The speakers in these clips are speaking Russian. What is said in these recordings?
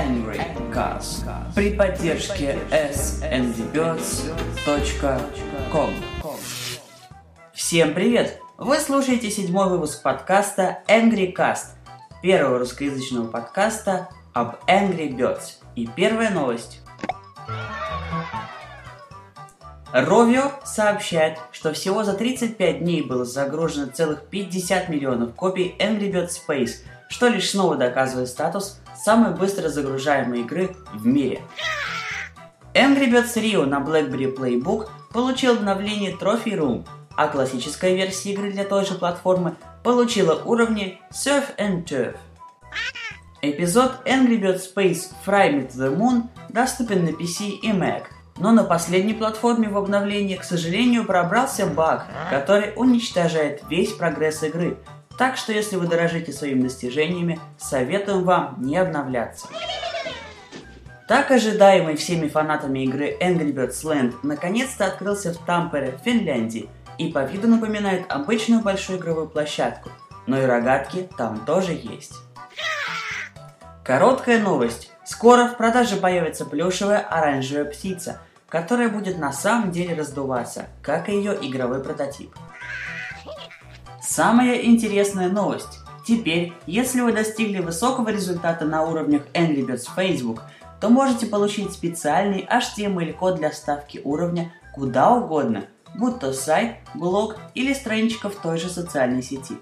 Angry Cast при поддержке sndbirds.com Всем привет! Вы слушаете седьмой выпуск подкаста Angry Cast, первого русскоязычного подкаста об Angry Birds. И первая новость. Rovio сообщает, что всего за 35 дней было загружено целых 50 миллионов копий Angry Birds Space, что лишь снова доказывает статус самой быстро загружаемой игры в мире. Angry Birds Rio на BlackBerry Playbook получил обновление Trophy Room, а классическая версия игры для той же платформы получила уровни Surf and Turf. Эпизод Angry Birds Space Fry Me to the Moon доступен на PC и Mac – но на последней платформе в обновлении, к сожалению, пробрался баг, который уничтожает весь прогресс игры. Так что если вы дорожите своими достижениями, советуем вам не обновляться. Так ожидаемый всеми фанатами игры Angry Birds Land наконец-то открылся в Тампере, Финляндии, и по виду напоминает обычную большую игровую площадку, но и рогатки там тоже есть. Короткая новость. Скоро в продаже появится плюшевая оранжевая птица – которая будет на самом деле раздуваться, как и ее игровой прототип. Самая интересная новость. Теперь, если вы достигли высокого результата на уровнях Angry Birds Facebook, то можете получить специальный HTML-код для ставки уровня куда угодно, будь то сайт, блог или страничка в той же социальной сети.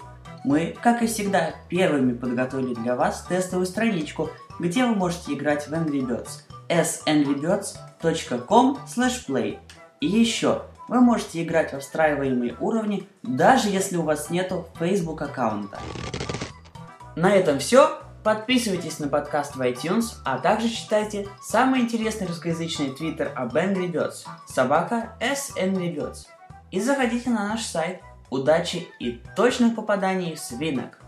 Мы, как и всегда, первыми подготовили для вас тестовую страничку, где вы можете играть в Angry Birds. S com play. И еще, вы можете играть во встраиваемые уровни, даже если у вас нету Facebook аккаунта. На этом все. Подписывайтесь на подкаст в iTunes, а также читайте самый интересный русскоязычный твиттер об Angry Birds – собака S Angry Birds. И заходите на наш сайт. Удачи и точных попаданий в свинок!